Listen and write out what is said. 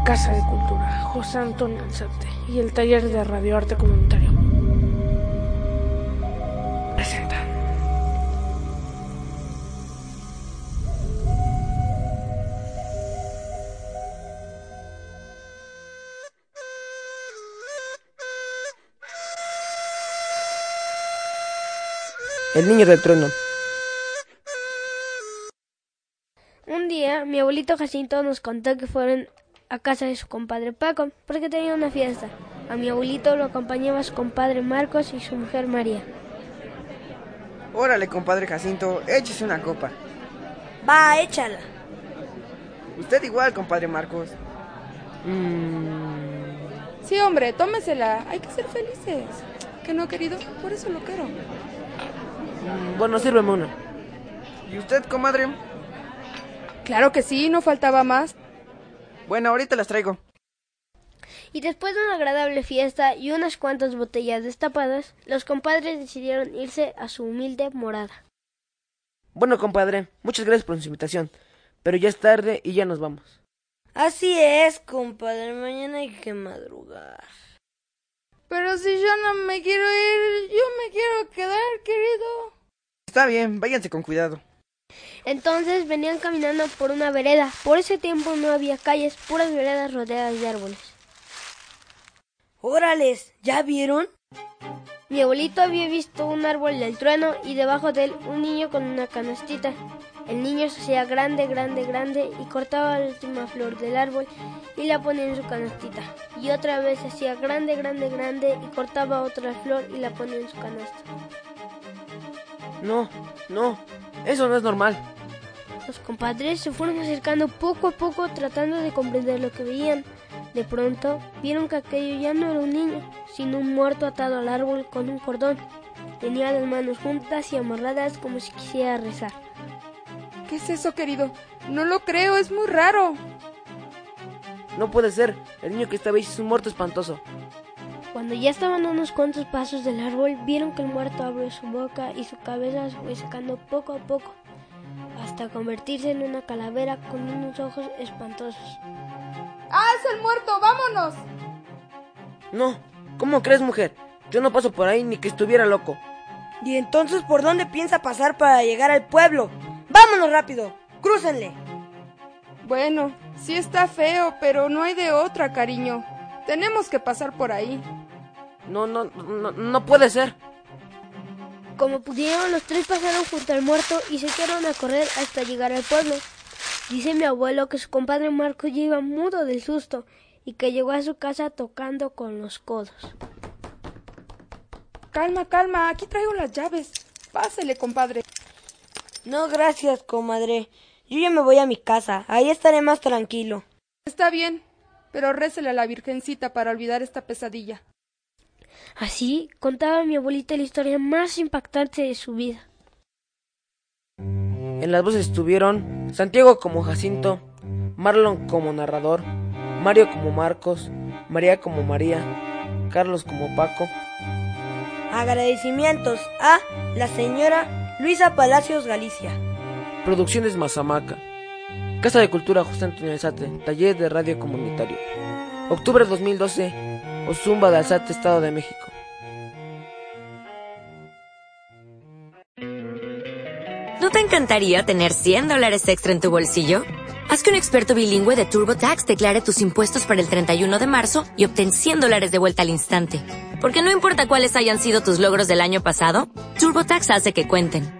La Casa de Cultura, José Antonio Alzate y el Taller de Radioarte Comunitario. Presenta. El niño del trueno. Un día, mi abuelito Jacinto nos contó que fueron a casa de su compadre Paco porque tenía una fiesta. A mi abuelito lo acompañaba su compadre Marcos y su mujer María. Órale, compadre Jacinto, échese una copa. Va, échala. Usted igual, compadre Marcos. Sí, hombre, tómesela. Hay que ser felices. ¿Que no, querido? Por eso lo quiero. Mm, Bueno, sírveme una. ¿Y usted, comadre? Claro que sí, no faltaba más. Bueno, ahorita las traigo. Y después de una agradable fiesta y unas cuantas botellas destapadas, los compadres decidieron irse a su humilde morada. Bueno, compadre, muchas gracias por su invitación. Pero ya es tarde y ya nos vamos. Así es, compadre. Mañana hay que madrugar. Pero si yo no me quiero ir, yo me quiero quedar, querido. Está bien, váyanse con cuidado. Entonces venían caminando por una vereda. Por ese tiempo no había calles, puras veredas rodeadas de árboles. Órales, ¿ya vieron? Mi abuelito había visto un árbol del trueno y debajo de él un niño con una canastita. El niño se hacía grande, grande, grande y cortaba la última flor del árbol y la ponía en su canastita. Y otra vez se hacía grande, grande, grande y cortaba otra flor y la ponía en su canasta. No, no, eso no es normal. Los compadres se fueron acercando poco a poco tratando de comprender lo que veían. De pronto vieron que aquello ya no era un niño, sino un muerto atado al árbol con un cordón. Tenía las manos juntas y amarradas como si quisiera rezar. ¿Qué es eso, querido? No lo creo, es muy raro. No puede ser. El niño que estaba ahí es un muerto espantoso. Cuando ya estaban a unos cuantos pasos del árbol, vieron que el muerto abrió su boca y su cabeza se fue secando poco a poco, hasta convertirse en una calavera con unos ojos espantosos. ¡Ah, es el muerto! ¡Vámonos! No, ¿cómo crees, mujer? Yo no paso por ahí ni que estuviera loco. ¿Y entonces por dónde piensa pasar para llegar al pueblo? ¡Vámonos rápido! ¡Crúcenle! Bueno, sí está feo, pero no hay de otra, cariño. Tenemos que pasar por ahí. No, no, no, no puede ser. Como pudieron, los tres pasaron junto al muerto y se quedaron a correr hasta llegar al pueblo. Dice mi abuelo que su compadre Marco ya iba mudo del susto y que llegó a su casa tocando con los codos. Calma, calma, aquí traigo las llaves. Pásele, compadre. No, gracias, comadre. Yo ya me voy a mi casa. Ahí estaré más tranquilo. Está bien, pero récele a la Virgencita para olvidar esta pesadilla. Así contaba mi abuelita la historia más impactante de su vida. En las voces estuvieron Santiago como Jacinto, Marlon como narrador, Mario como Marcos, María como María, Carlos como Paco. Agradecimientos a la señora Luisa Palacios Galicia. Producciones Mazamaca. Casa de Cultura José Antonio Alzate, Taller de Radio Comunitario. Octubre 2012, Ozumba de Alzate, Estado de México. ¿No te encantaría tener 100 dólares extra en tu bolsillo? Haz que un experto bilingüe de TurboTax declare tus impuestos para el 31 de marzo y obtén 100 dólares de vuelta al instante. Porque no importa cuáles hayan sido tus logros del año pasado, TurboTax hace que cuenten.